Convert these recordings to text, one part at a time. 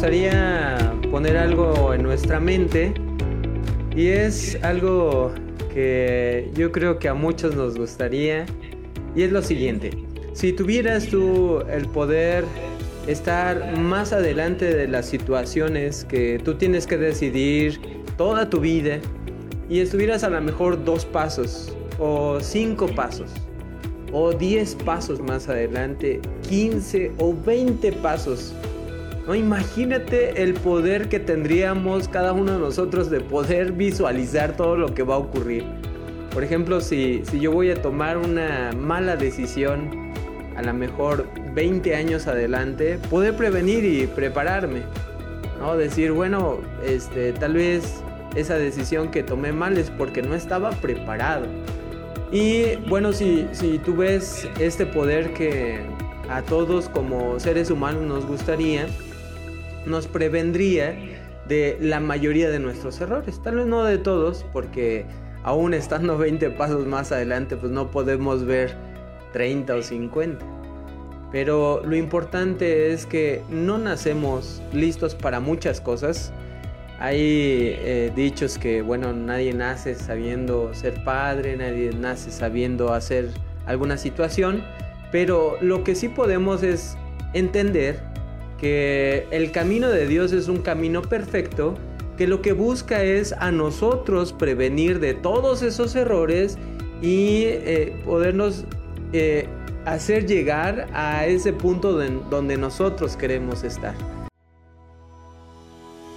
gustaría poner algo en nuestra mente y es algo que yo creo que a muchos nos gustaría y es lo siguiente. Si tuvieras tú el poder estar más adelante de las situaciones que tú tienes que decidir toda tu vida y estuvieras a lo mejor dos pasos o cinco pasos o diez pasos más adelante, 15 o 20 pasos. No, imagínate el poder que tendríamos cada uno de nosotros de poder visualizar todo lo que va a ocurrir. Por ejemplo, si, si yo voy a tomar una mala decisión, a lo mejor 20 años adelante, poder prevenir y prepararme. ¿no? Decir, bueno, este, tal vez esa decisión que tomé mal es porque no estaba preparado. Y bueno, si, si tú ves este poder que a todos como seres humanos nos gustaría, nos prevendría de la mayoría de nuestros errores. Tal vez no de todos, porque aún estando 20 pasos más adelante, pues no podemos ver 30 o 50. Pero lo importante es que no nacemos listos para muchas cosas. Hay eh, dichos que, bueno, nadie nace sabiendo ser padre, nadie nace sabiendo hacer alguna situación, pero lo que sí podemos es entender que el camino de Dios es un camino perfecto, que lo que busca es a nosotros prevenir de todos esos errores y eh, podernos eh, hacer llegar a ese punto donde nosotros queremos estar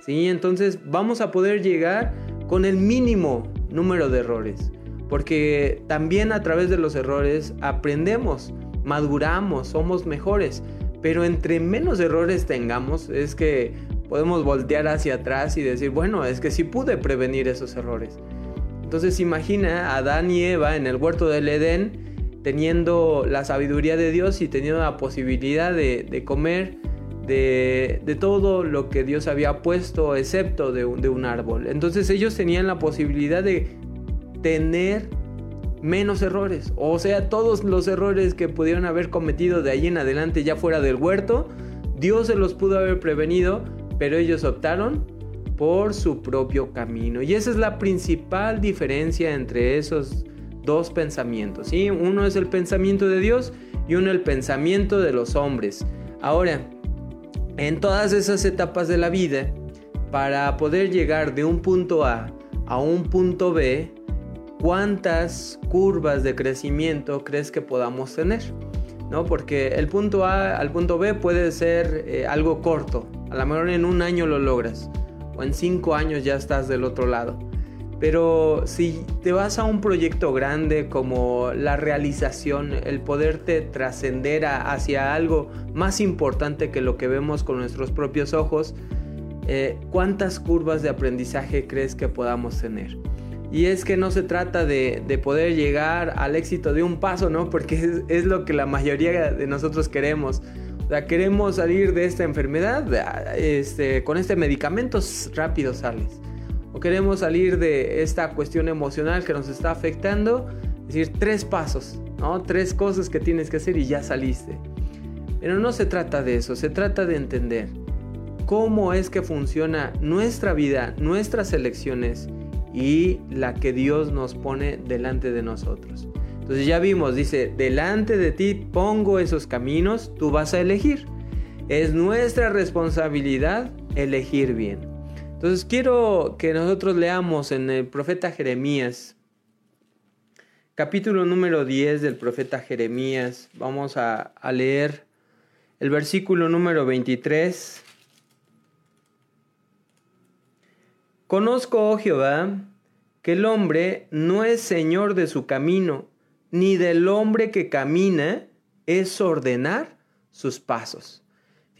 ¿Sí? Entonces vamos a poder llegar con el mínimo número de errores, porque también a través de los errores aprendemos, maduramos, somos mejores, pero entre menos errores tengamos es que podemos voltear hacia atrás y decir, bueno, es que sí pude prevenir esos errores. Entonces imagina a Adán y Eva en el huerto del Edén teniendo la sabiduría de Dios y teniendo la posibilidad de, de comer de, todo lo que Dios había puesto, excepto de un, de un árbol. Entonces ellos tenían la posibilidad de tener menos errores. O sea, todos los errores que pudieron haber cometido de ahí en adelante ya fuera del huerto, Dios se los pudo haber prevenido, pero ellos optaron por su propio camino. Y esa es la principal diferencia entre esos dos pensamientos. ¿sí? Uno es el pensamiento de Dios y uno el pensamiento de los hombres. Ahora, en todas esas etapas de la vida, para poder llegar de un punto A a un punto B, ¿cuántas curvas de crecimiento crees que podamos tener? ¿No? Porque el punto A al punto B puede ser eh, algo corto, a lo mejor en un año lo logras, o en cinco años ya estás del otro lado. Pero si te vas a un proyecto grande como la realización, el poderte trascender hacia algo más importante que lo que vemos con nuestros propios ojos, eh, ¿cuántas curvas de aprendizaje crees que podamos tener? Y es que no se trata de, poder llegar al éxito de un paso, ¿no? Porque es, lo que la mayoría de nosotros queremos. O sea, queremos salir de esta enfermedad, este, con este medicamento rápido sales o queremos salir de esta cuestión emocional que nos está afectando, es decir, tres pasos, ¿no? Tres cosas que tienes que hacer y ya saliste. Pero no se trata de eso, se trata de entender cómo es que funciona nuestra vida, nuestras elecciones y la que Dios nos pone delante de nosotros. Entonces ya vimos, dice, delante de ti pongo esos caminos, tú vas a elegir. Es nuestra responsabilidad elegir bien. Entonces quiero que nosotros leamos en el profeta Jeremías, capítulo número 10 del profeta Jeremías. Vamos a, leer el versículo número 23. Conozco, oh Jehová, que el hombre no es señor de su camino, ni del hombre que camina es ordenar sus pasos.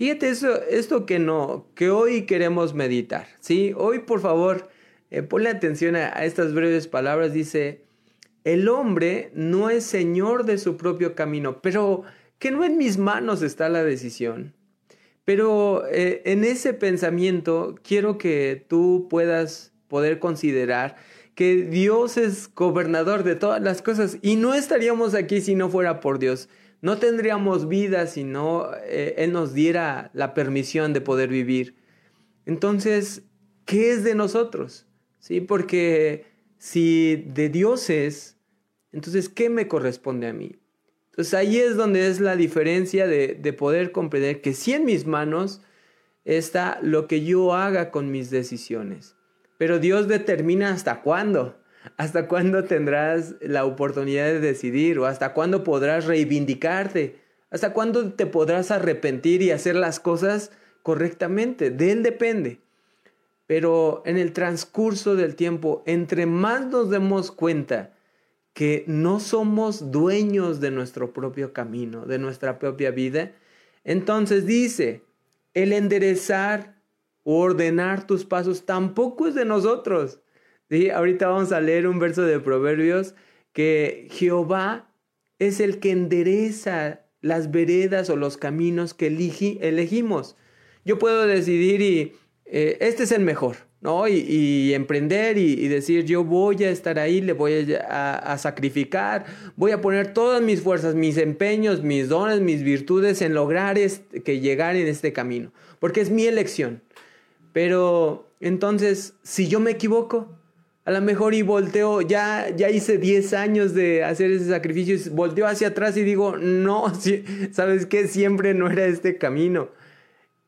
Fíjate eso, esto que no, que hoy queremos meditar, ¿sí? Hoy, por favor, eh, ponle atención a, estas breves palabras. Dice, el hombre no es señor de su propio camino, pero que no en mis manos está la decisión. Pero eh, en ese pensamiento quiero que tú puedas poder considerar que Dios es gobernador de todas las cosas y no estaríamos aquí si no fuera por Dios. No tendríamos vida si no eh, Él nos diera la permisión de poder vivir. Entonces, ¿qué es de nosotros? ¿Sí? Porque si de Dios es, entonces, ¿qué me corresponde a mí? Entonces ahí es donde es la diferencia de, poder comprender que si en mis manos está lo que yo haga con mis decisiones. Pero Dios determina hasta cuándo. ¿Hasta cuándo tendrás la oportunidad de decidir? ¿O hasta cuándo podrás reivindicarte? ¿Hasta cuándo te podrás arrepentir y hacer las cosas correctamente? De Él depende. Pero en el transcurso del tiempo, entre más nos demos cuenta que no somos dueños de nuestro propio camino, de nuestra propia vida. Entonces dice, el enderezar o ordenar tus pasos tampoco es de nosotros. ¿Sí? Ahorita vamos a leer un verso de Proverbios que Jehová es el que endereza las veredas o los caminos que elegimos. Yo puedo decidir y eh, este es el mejor. ¿no? Y, emprender y, decir, yo voy a estar ahí, le voy a, sacrificar, voy a poner todas mis fuerzas, mis empeños, mis dones, mis virtudes en lograr que llegar en este camino, porque es mi elección. Pero entonces, si yo me equivoco, a lo mejor y volteo, ya, ya hice 10 años de hacer ese sacrificio, y volteo hacia atrás y digo, no, ¿sabes qué? Siempre no era este camino.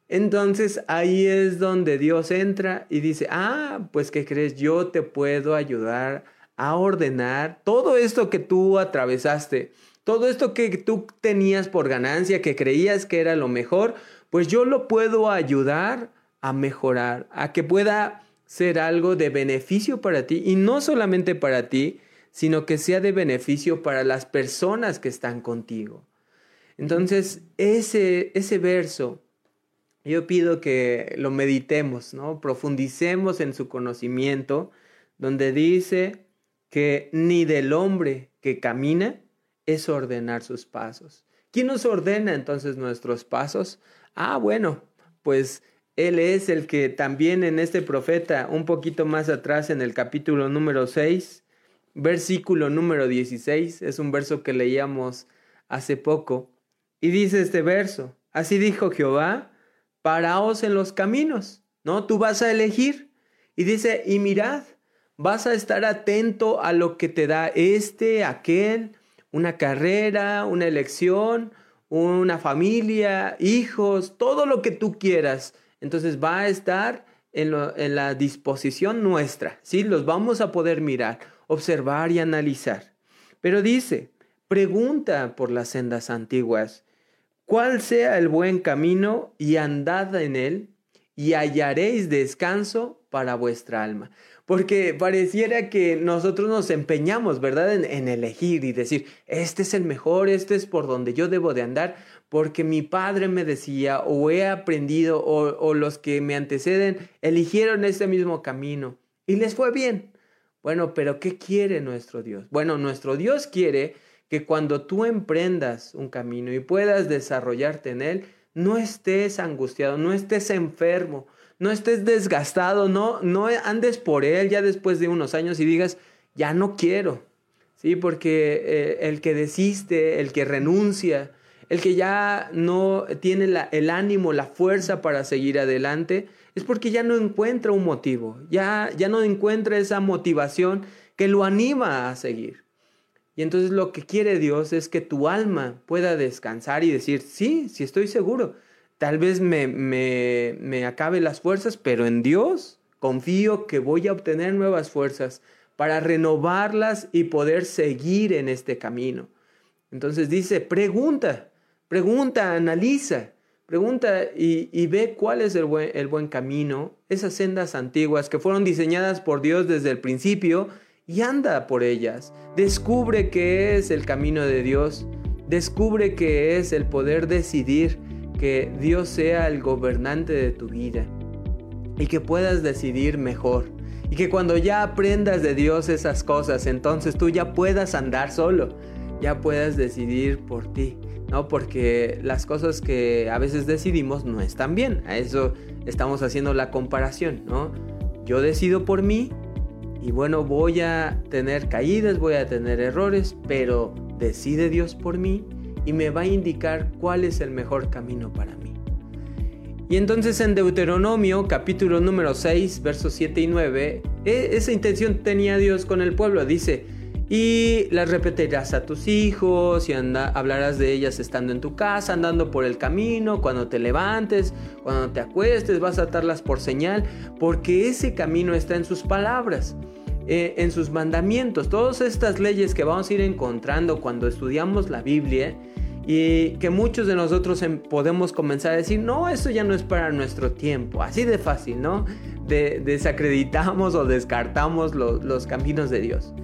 Entonces ahí es donde Dios entra y dice, ah, pues ¿qué crees? Yo te puedo ayudar a ordenar todo esto que tú atravesaste, todo esto que tú tenías por ganancia, que creías que era lo mejor, pues yo lo puedo ayudar a mejorar, a que pueda ser algo de beneficio para ti y no solamente para ti, sino que sea de beneficio para las personas que están contigo. Entonces, ese, ese verso yo pido que lo meditemos, ¿no? Profundicemos en su conocimiento, donde dice que ni del hombre que camina es ordenar sus pasos. ¿Quién nos ordena entonces nuestros pasos? Ah, bueno, pues él es el que también en este profeta, un poquito más atrás en el capítulo número 6, versículo número 16, es un verso que leíamos hace poco, y dice este verso, así dijo Jehová, paraos en los caminos, ¿no? Tú vas a elegir. Y dice, y mirad, vas a estar atento a lo que te da este, aquel, una carrera, una elección, una familia, hijos, todo lo que tú quieras. Entonces va a estar en, en la disposición nuestra, ¿sí? Los vamos a poder mirar, observar y analizar. Pero dice, pregunta por las sendas antiguas cuál sea el buen camino y andad en él y hallaréis descanso para vuestra alma. Porque pareciera que nosotros nos empeñamos, ¿verdad?, en, elegir y decir, este es el mejor, este es por donde yo debo de andar, porque mi padre me decía, o he aprendido, o, los que me anteceden eligieron este mismo camino y les fue bien. Bueno, pero ¿qué quiere nuestro Dios? Bueno, nuestro Dios quiere que cuando tú emprendas un camino y puedas desarrollarte en él, no estés angustiado, no estés enfermo, no estés desgastado, no, no andes por él ya después de unos años y digas, ya no quiero. Sí, porque eh, el que desiste, el que renuncia, el que ya no tiene el ánimo, la fuerza para seguir adelante, es porque ya no encuentra un motivo, ya, ya no encuentra esa motivación que lo anima a seguir. Y entonces lo que quiere Dios es que tu alma pueda descansar y decir, sí, sí estoy seguro. tal vez me, me, me acabe las fuerzas, pero en Dios confío que voy a obtener nuevas fuerzas para renovarlas y poder seguir en este camino. Entonces dice, pregunta, pregunta, analiza, pregunta y, ve cuál es el buen, el buen camino, esas sendas antiguas que fueron diseñadas por Dios desde el principio y anda por ellas. Descubre qué es el camino de Dios, descubre qué es el poder decidir que Dios sea el gobernante de tu vida y que puedas decidir mejor. Y que cuando ya aprendas de Dios esas cosas, entonces tú ya puedas andar solo, ya puedas decidir por ti, ¿no? Porque las cosas que a veces decidimos no están bien. A eso estamos haciendo la comparación, ¿no? Yo decido por mí y bueno, voy a tener caídas, voy a tener errores, pero decide Dios por mí y me va a indicar cuál es el mejor camino para mí. Y entonces en Deuteronomio capítulo número 6, versos 7 y 9, e, esa intención tenía Dios con el pueblo. Dice, y las repetirás a tus hijos y hablarás de ellas estando en tu casa, andando por el camino, cuando te levantes, cuando te acuestes, vas a atarlas por señal, porque ese camino está en sus palabras. Eh, en sus mandamientos, todas estas leyes que vamos a ir encontrando cuando estudiamos la Biblia, y que muchos de nosotros em, podemos comenzar a decir, no, eso ya no es para nuestro tiempo, así de fácil, ¿no? desacreditamos o descartamos los caminos de Dios.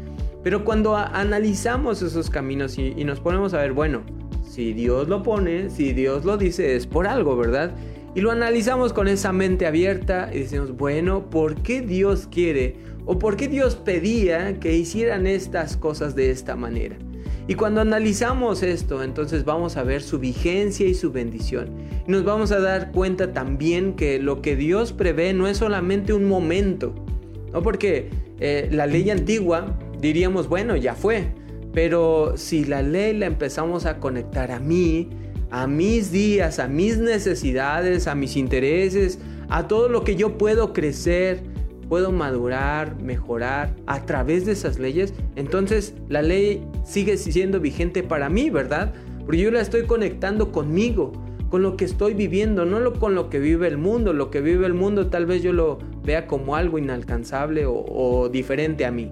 Pero cuando analizamos esos caminos y, y nos ponemos a ver, bueno, si Dios lo pone, si Dios lo dice, es por algo, ¿verdad? Y lo analizamos con esa mente abierta y decimos, bueno, ¿por qué Dios quiere o por qué Dios pedía que hicieran estas cosas de esta manera? Y cuando analizamos esto, entonces vamos a ver su vigencia y su bendición. Y nos vamos a dar cuenta también que lo que Dios prevé no es solamente un momento, ¿no? Porque eh, la ley antigua diríamos, bueno, ya fue, pero si la ley la empezamos a conectar a mí, a mis días, a mis necesidades, a mis intereses, a todo lo que yo puedo crecer, puedo madurar, mejorar a través de esas leyes, entonces la ley sigue siendo vigente para mí, ¿verdad? Porque yo la estoy conectando conmigo, con lo que estoy viviendo, no con lo que vive el mundo. Lo que vive el mundo tal vez yo lo vea como algo inalcanzable o, o diferente a mí.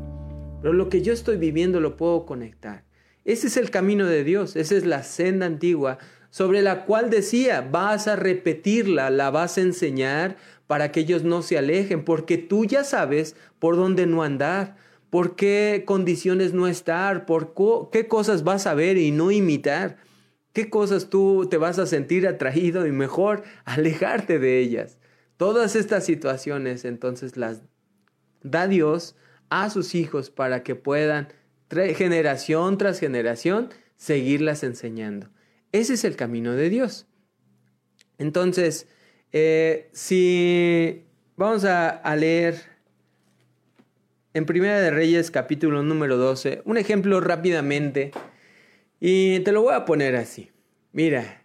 Lo que yo estoy viviendo lo puedo conectar. Ese es el camino de Dios, esa es la senda antigua sobre la cual decía, vas a repetirla, la vas a enseñar, para que ellos no se alejen, porque tú ya sabes por dónde no andar, por qué condiciones no estar, por qué cosas vas a ver y no imitar, qué cosas tú te vas a sentir atraído y mejor alejarte de ellas. Todas estas situaciones entonces las da Dios a sus hijos para que puedan generación tras generación seguirlas enseñando. Ese es el camino de Dios. Entonces, eh, si vamos a, leer en Primera de Reyes capítulo número 12, un ejemplo rápidamente, y te lo voy a poner así. Mira,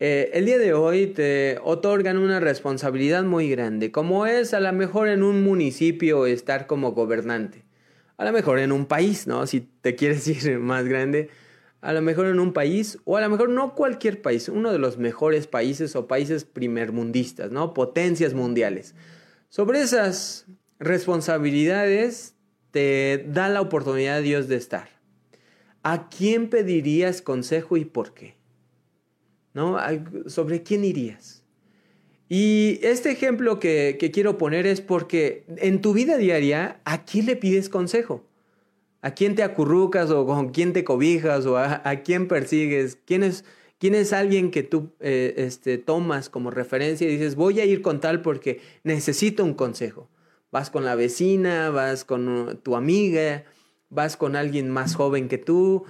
eh, el día de hoy te otorgan una responsabilidad muy grande, como es a lo mejor en un municipio estar como gobernante, a lo mejor en un país, ¿no? Si te quieres ir más grande, a lo mejor en un país, o a lo mejor no cualquier país, uno de los mejores países o países primermundistas, ¿no? Potencias mundiales. Sobre esas responsabilidades te da la oportunidad Dios de estar. ¿A quién pedirías consejo y por qué? ¿Sobre quién irías? Y este ejemplo que, que quiero poner es porque en tu vida diaria, ¿a quién le pides consejo? ¿A quién te acurrucas o con quién te cobijas o a, quién persigues? ¿Quién es, quién es alguien que tú eh, este, tomas como referencia y dices, voy a ir con tal porque necesito un consejo? Vas con la vecina, vas con uh, tu amiga, vas con alguien más joven que tú.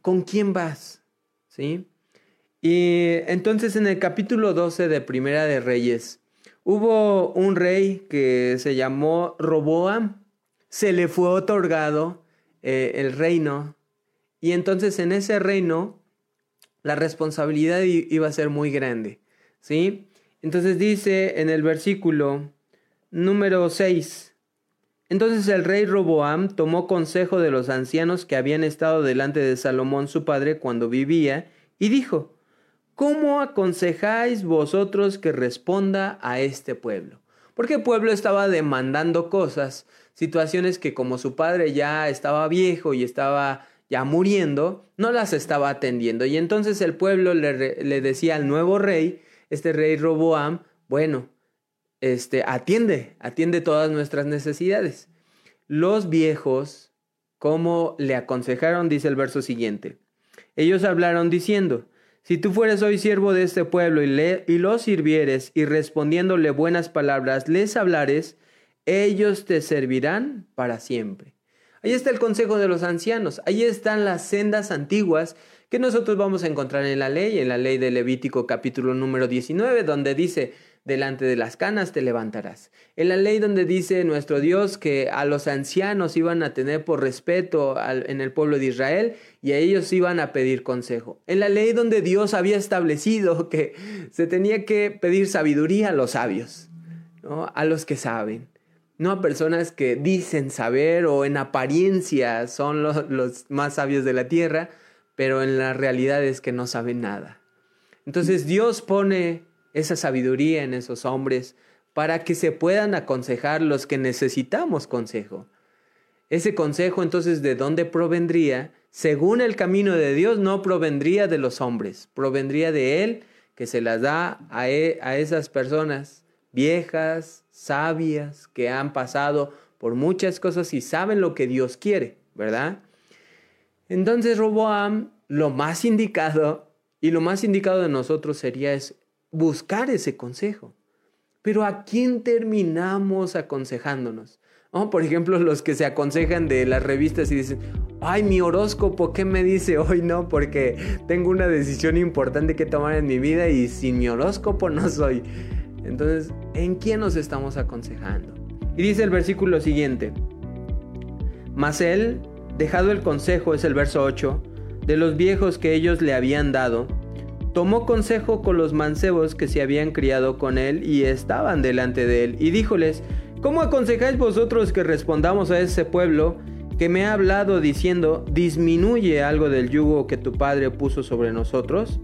¿Con quién vas? ¿Sí? Y entonces en el capítulo 12 de Primera de Reyes, hubo un rey que se llamó Roboam. Se le fue otorgado eh, el reino. Y entonces en ese reino la responsabilidad iba a ser muy grande. ¿Sí? Entonces dice en el versículo número 6. Entonces el rey Roboam tomó consejo de los ancianos que habían estado delante de Salomón su padre cuando vivía y dijo, ¿cómo aconsejáis vosotros que responda a este pueblo? Porque el pueblo estaba demandando cosas, situaciones que como su padre ya estaba viejo y estaba ya muriendo, no las estaba atendiendo. Y entonces el pueblo le, decía al nuevo rey, este rey Roboam, bueno, este, atiende, atiende todas nuestras necesidades. Los viejos, como le aconsejaron, dice el verso siguiente. Ellos hablaron diciendo, si tú fueres hoy siervo de este pueblo y, le, y los sirvieres y respondiéndole buenas palabras les hablares, ellos te servirán para siempre. Ahí está el consejo de los ancianos, ahí están las sendas antiguas que nosotros vamos a encontrar en la ley, en la ley de Levítico capítulo número 19, donde dice, delante de las canas te levantarás. En la ley donde dice nuestro Dios que a los ancianos iban a tener por respeto en el pueblo de Israel y a ellos iban a pedir consejo. En la ley donde Dios había establecido que se tenía que pedir sabiduría a los sabios, a los que saben. No a personas que dicen saber o en apariencia son los, los más sabios de la tierra, pero en la realidad es que no saben nada. Entonces Dios pone esa sabiduría en esos hombres para que se puedan aconsejar los que necesitamos consejo. Ese consejo entonces de dónde provendría, según el camino de Dios, no provendría de los hombres, provendría de Él que se las da a, e, a esas personas viejas, sabias, que han pasado por muchas cosas y saben lo que Dios quiere, ¿verdad? Entonces Roboam, lo más indicado y lo más indicado de nosotros sería es buscar ese consejo. Pero ¿a quién terminamos aconsejándonos? Por ejemplo, los que se aconsejan de las revistas y dicen, ay, mi horóscopo, ¿qué me dice hoy? No, porque tengo una decisión importante que tomar en mi vida y sin mi horóscopo no soy. Entonces, ¿en quién nos estamos aconsejando? Y dice el versículo siguiente, mas él, dejado el consejo, es el verso 8, de los viejos que ellos le habían dado, tomó consejo con los mancebos que se habían criado con él y estaban delante de él, y díjoles, ¿cómo aconsejáis vosotros que respondamos a ese pueblo que me ha hablado diciendo, disminuye algo del yugo que tu padre puso sobre nosotros?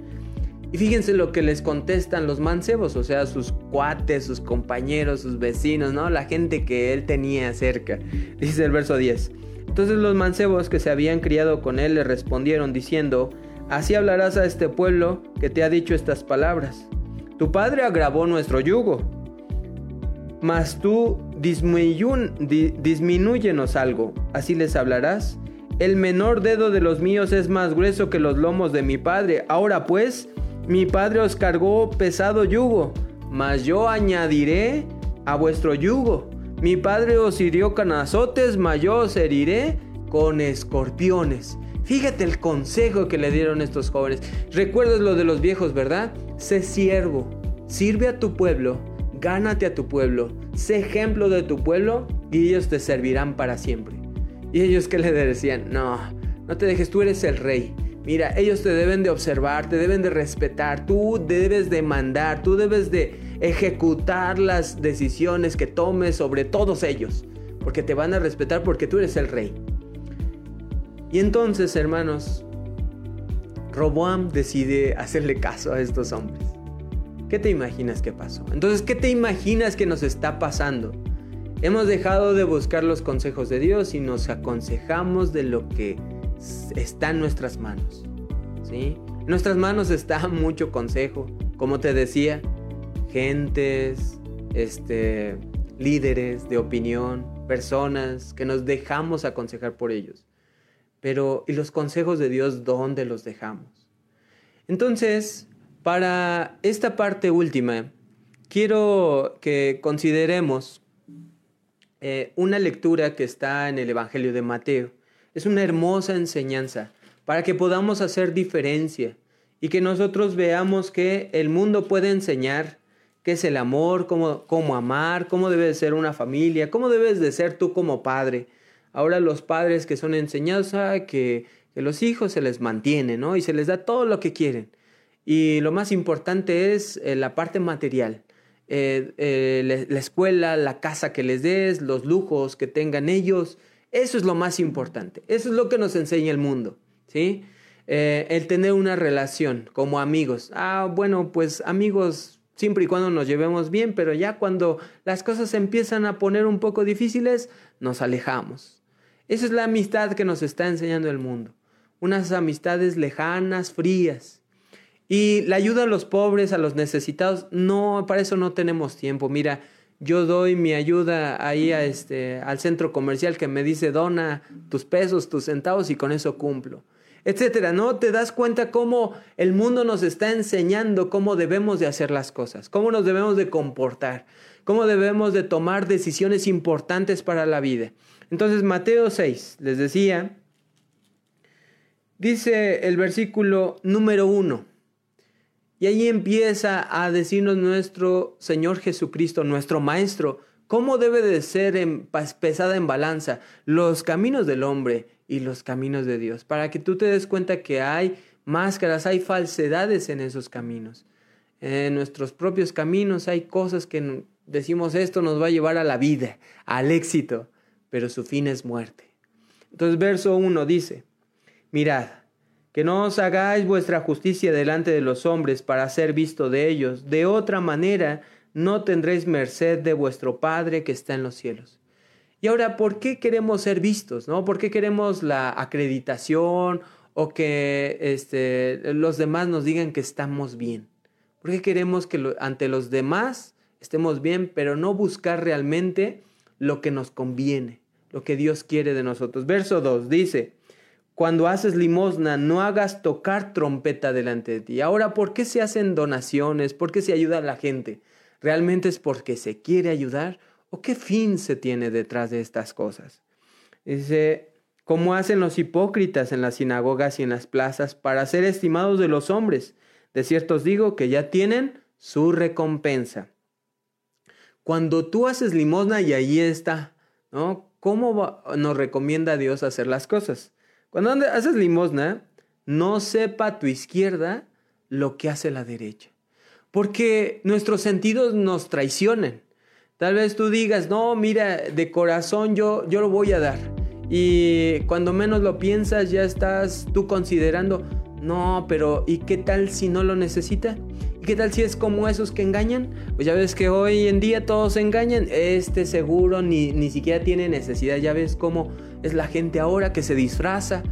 Y fíjense lo que les contestan los mancebos, o sea, sus cuates, sus compañeros, sus vecinos, ¿no? La gente que él tenía cerca. Dice el verso 10. Entonces los mancebos que se habían criado con él le respondieron diciendo, Así hablarás a este pueblo que te ha dicho estas palabras. Tu padre agravó nuestro yugo, mas tú disminúyenos algo. Así les hablarás. El menor dedo de los míos es más grueso que los lomos de mi padre. Ahora pues, mi padre os cargó pesado yugo, mas yo añadiré a vuestro yugo. Mi padre os hirió canazotes, mas yo os heriré con escorpiones. Fíjate el consejo que le dieron estos jóvenes. Recuerdas lo de los viejos, ¿verdad? Sé siervo, sirve a tu pueblo, gánate a tu pueblo, sé ejemplo de tu pueblo y ellos te servirán para siempre. Y ellos que le decían, no, no te dejes, tú eres el rey. Mira, ellos te deben de observar, te deben de respetar, tú debes de mandar, tú debes de ejecutar las decisiones que tomes sobre todos ellos, porque te van a respetar porque tú eres el rey. Y entonces, hermanos, Roboam decide hacerle caso a estos hombres. ¿Qué te imaginas que pasó? Entonces, ¿qué te imaginas que nos está pasando? Hemos dejado de buscar los consejos de Dios y nos aconsejamos de lo que está en nuestras manos. ¿sí? En nuestras manos está mucho consejo. Como te decía, gentes, este, líderes de opinión, personas que nos dejamos aconsejar por ellos. Pero, ¿y los consejos de Dios dónde los dejamos? Entonces, para esta parte última, quiero que consideremos eh, una lectura que está en el Evangelio de Mateo. Es una hermosa enseñanza para que podamos hacer diferencia y que nosotros veamos que el mundo puede enseñar qué es el amor, cómo, cómo amar, cómo debe ser una familia, cómo debes de ser tú como padre Ahora los padres que son enseñados a que, los hijos se les mantiene, ¿no? Y se les da todo lo que quieren. Y lo más importante es eh, la parte material. Eh, eh, la escuela, la casa que les des, los lujos que tengan ellos. Eso es lo más importante. Eso es lo que nos enseña el mundo, ¿sí? el tener una relación como amigos. Ah, bueno, pues amigos siempre y cuando nos llevemos bien, pero ya cuando las cosas empiezan a poner un poco difíciles, nos alejamos. Esa es la amistad que nos está enseñando el mundo. Unas amistades lejanas, frías. Y la ayuda a los pobres, a los necesitados, no, para eso no tenemos tiempo. Mira, yo doy mi ayuda ahí este, al centro comercial que me dice dona tus pesos, tus centavos y con eso cumplo. Etcétera, ¿no? Te das cuenta cómo el mundo nos está enseñando cómo debemos de hacer las cosas, cómo nos debemos de comportar, cómo debemos de tomar decisiones importantes para la vida. Entonces, Mateo 6, les decía, dice el versículo número 1. Y ahí empieza a decirnos nuestro Señor Jesucristo, nuestro Maestro, cómo debe de ser pesada en balanza los caminos del hombre y los caminos de Dios, para que tú te des cuenta que hay máscaras, hay falsedades en esos caminos. En nuestros propios caminos hay cosas que decimos esto nos va a llevar a la vida, al éxito, pero su fin es muerte. Entonces verso 1 dice, mirad, que no os hagáis vuestra justicia delante de los hombres para ser visto de ellos. De otra manera no tendréis merced de vuestro Padre que está en los cielos. Y ahora, ¿por qué queremos ser vistos? ¿no? ¿Por qué queremos la acreditación o que este, los demás nos digan que estamos bien? ¿Por qué queremos que ante los demás estemos bien, pero no buscar realmente lo que nos conviene, lo que Dios quiere de nosotros? Verso 2 dice, cuando haces limosna, no hagas tocar trompeta delante de ti. Ahora, ¿por qué se hacen donaciones? ¿Por qué se ayuda a la gente? ¿Realmente es porque se quiere ayudar? ¿O qué fin se tiene detrás de estas cosas? Dice, como hacen los hipócritas en las sinagogas y en las plazas para ser estimados de los hombres. De cierto os digo que ya tienen su recompensa. Cuando tú haces limosna y ahí está, ¿no? ¿Cómo nos recomienda Dios hacer las cosas? Cuando haces limosna, no sepa tu izquierda lo que hace la derecha. Porque nuestros sentidos nos traicionan. Tal vez tú digas, no, mira, de corazón yo, yo lo voy a dar. Y cuando menos lo piensas, ya estás tú considerando, no, pero ¿y qué tal si no lo necesita? ¿Y qué tal si es como esos que engañan? Pues ya ves que hoy en día todos engañan. Este seguro ni, ni siquiera tiene necesidad. Ya ves cómo es la gente ahora que se disfraza.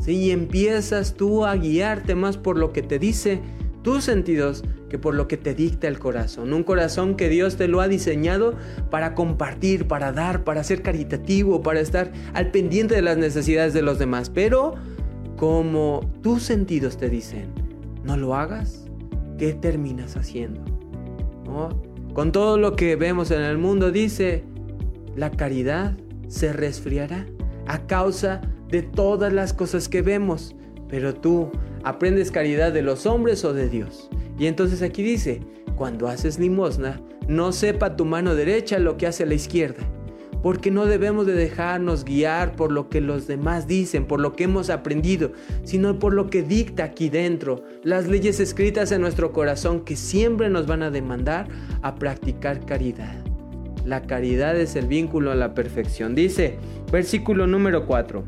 ¿sí? Y empiezas tú a guiarte más por lo que te dice tus sentidos que por lo que te dicta el corazón. Un corazón que Dios te lo ha diseñado para compartir, para dar, para ser caritativo, para estar al pendiente de las necesidades de los demás. Pero como tus sentidos te dicen, no lo hagas, ¿qué terminas haciendo? Con todo lo que vemos en el mundo dice, la caridad se resfriará a causa de todas las cosas que vemos, pero tú aprendes caridad de los hombres o de Dios. Y entonces aquí dice, cuando haces limosna, no sepa tu mano derecha lo que hace la izquierda porque no debemos de dejarnos guiar por lo que los demás dicen, por lo que hemos aprendido, sino por lo que dicta aquí dentro, las leyes escritas en nuestro corazón que siempre nos van a demandar a practicar caridad. La caridad es el vínculo a la perfección. Dice, versículo número 4,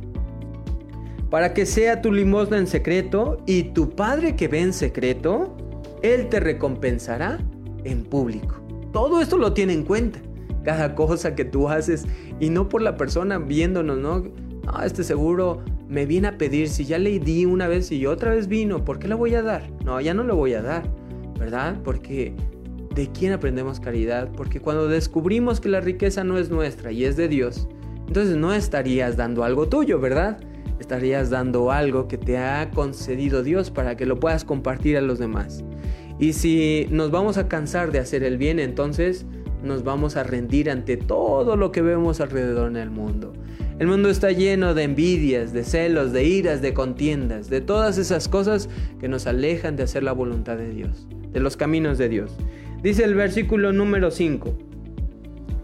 para que sea tu limosna en secreto y tu Padre que ve en secreto, Él te recompensará en público. Todo esto lo tiene en cuenta cada cosa que tú haces y no por la persona viéndonos, ¿no? Ah, este seguro me viene a pedir, si ya le di una vez y otra vez vino, ¿por qué le voy a dar? No, ya no le voy a dar, ¿verdad? Porque ¿de quién aprendemos caridad? Porque cuando descubrimos que la riqueza no es nuestra y es de Dios, entonces no estarías dando algo tuyo, ¿verdad? Estarías dando algo que te ha concedido Dios para que lo puedas compartir a los demás. Y si nos vamos a cansar de hacer el bien, entonces nos vamos a rendir ante todo lo que vemos alrededor en el mundo. El mundo está lleno de envidias, de celos, de iras, de contiendas, de todas esas cosas que nos alejan de hacer la voluntad de Dios, de los caminos de Dios. Dice el versículo número 5,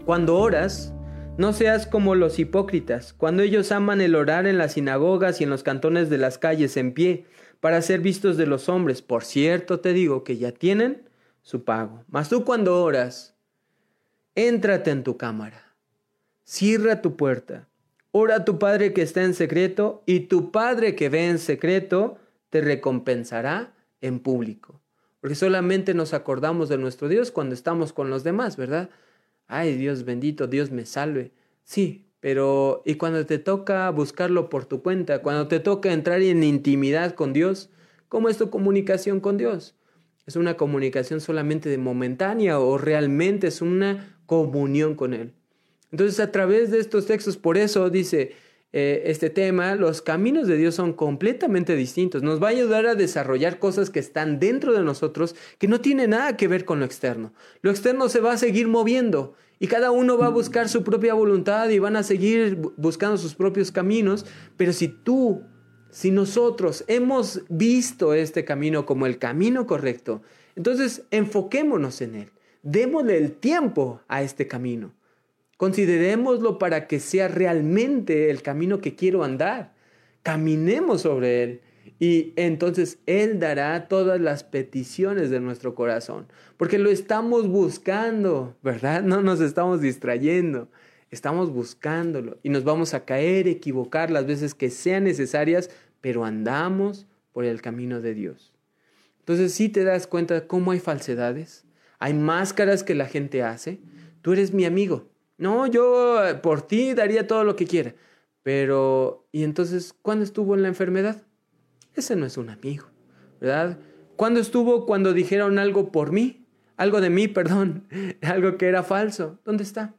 cuando oras, no seas como los hipócritas, cuando ellos aman el orar en las sinagogas y en los cantones de las calles en pie, para ser vistos de los hombres. Por cierto, te digo que ya tienen su pago. Mas tú cuando oras, Éntrate en tu cámara, cierra tu puerta, ora a tu Padre que está en secreto y tu Padre que ve en secreto te recompensará en público. Porque solamente nos acordamos de nuestro Dios cuando estamos con los demás, ¿verdad? Ay, Dios bendito, Dios me salve. Sí, pero ¿y cuando te toca buscarlo por tu cuenta? Cuando te toca entrar en intimidad con Dios, ¿cómo es tu comunicación con Dios? ¿Es una comunicación solamente de momentánea o realmente es una comunión con Él? Entonces, a través de estos textos, por eso dice, eh, este tema, los caminos de Dios son completamente distintos. Nos va a ayudar a desarrollar cosas que están dentro de nosotros que no tienen nada que ver con lo externo. Lo externo se va a seguir moviendo y cada uno va a buscar su propia voluntad y van a seguir buscando sus propios caminos. Pero si tú, si nosotros hemos visto este camino como el camino correcto, entonces enfoquémonos en él. Démosle el tiempo a este camino. Considerémoslo para que sea realmente el camino que quiero andar. Caminemos sobre él y entonces Él dará todas las peticiones de nuestro corazón, porque lo estamos buscando, ¿verdad? No nos estamos distrayendo, estamos buscándolo y nos vamos a caer, equivocar las veces que sean necesarias, pero andamos por el camino de Dios. Entonces, si te das cuenta cómo hay falsedades, hay máscaras que la gente hace, tú eres mi amigo, no, yo eh, por ti daría todo lo que quiera. Pero, ¿y entonces cuándo estuvo en la enfermedad? Ese no es un amigo, ¿verdad? ¿Cuándo estuvo cuando dijeron algo por mí? Algo de mí, perdón. algo que era falso. ¿Dónde está?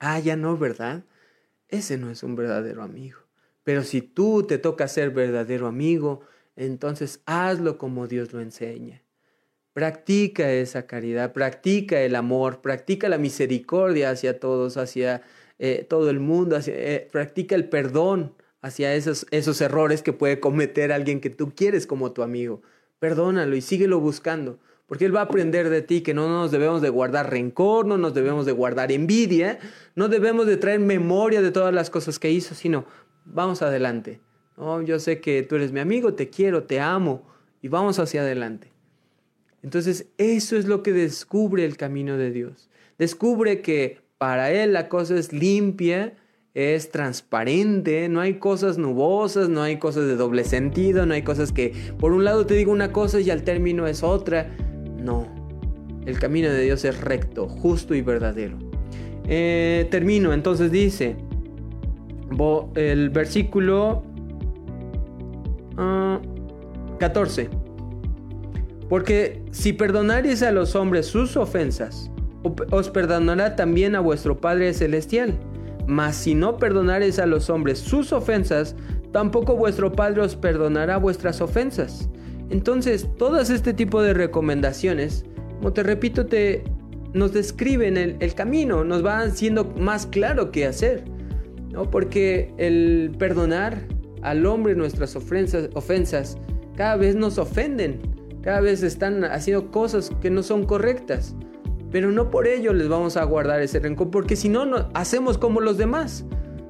Ah, ya no, ¿verdad? Ese no es un verdadero amigo. Pero si tú te toca ser verdadero amigo, entonces hazlo como Dios lo enseña. Practica esa caridad, practica el amor, practica la misericordia hacia todos, hacia eh, todo el mundo, eh, practica el perdón hacia esos, esos errores que puede cometer alguien que tú quieres como tu amigo. Perdónalo y síguelo buscando, porque Él va a aprender de ti que no nos debemos de guardar rencor, no nos debemos de guardar envidia, no debemos de traer memoria de todas las cosas que hizo, sino vamos adelante. Oh, yo sé que tú eres mi amigo, te quiero, te amo y vamos hacia adelante. Entonces eso es lo que descubre el camino de Dios. Descubre que para Él la cosa es limpia, es transparente, no hay cosas nubosas, no hay cosas de doble sentido, no hay cosas que por un lado te digo una cosa y al término es otra. No, el camino de Dios es recto, justo y verdadero. Eh, termino, entonces dice el versículo 14. Porque si perdonareis a los hombres sus ofensas, os perdonará también a vuestro Padre Celestial. Mas si no perdonareis a los hombres sus ofensas, tampoco vuestro Padre os perdonará vuestras ofensas. Entonces, todas este tipo de recomendaciones, como te repito, te, nos describen el, el camino, nos van siendo más claro qué hacer. ¿no? Porque el perdonar al hombre nuestras ofensas, ofensas cada vez nos ofenden. Cada vez están haciendo cosas que no son correctas. Pero no por ello les vamos a guardar ese rencor, porque si no, no hacemos como los demás.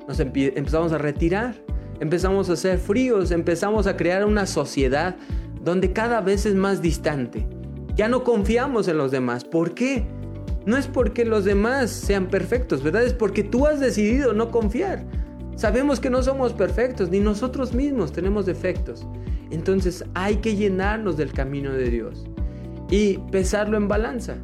Nos empezamos a retirar, empezamos a ser fríos, empezamos a crear una sociedad donde cada vez es más distante. Ya no confiamos en los demás. ¿Por qué? No es porque los demás sean perfectos, ¿verdad? Es porque tú has decidido no confiar. Sabemos que no somos perfectos, ni nosotros mismos tenemos defectos. Entonces hay que llenarnos del camino de Dios y pesarlo en balanza.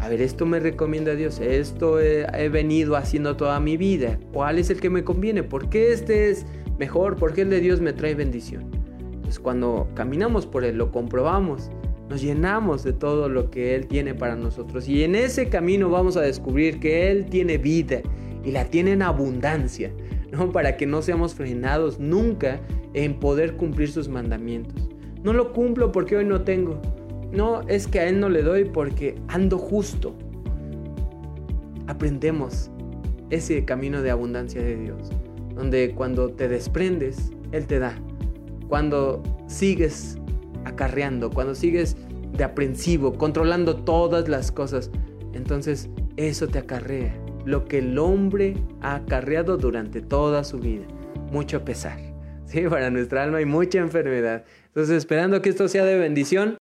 A ver, esto me recomienda Dios, esto he, venido haciendo toda mi vida. ¿Cuál es el que me conviene? ¿Por qué este es mejor? ¿Por qué el de Dios me trae bendición? Entonces cuando caminamos por Él, lo comprobamos, nos llenamos de todo lo que Él tiene para nosotros. Y en ese camino vamos a descubrir que Él tiene vida y la tiene en abundancia. ¿no? Para que no seamos frenados nunca en poder cumplir sus mandamientos. No lo cumplo porque hoy no tengo. No, es que a Él no le doy porque ando justo. Aprendemos ese camino de abundancia de Dios, donde cuando te desprendes, Él te da. Cuando sigues acarreando, cuando sigues de aprensivo, controlando todas las cosas, entonces eso te acarrea lo que el hombre ha acarreado durante toda su vida. Mucho pesar. Sí, para nuestra alma hay mucha enfermedad. Entonces, esperando que esto sea de bendición,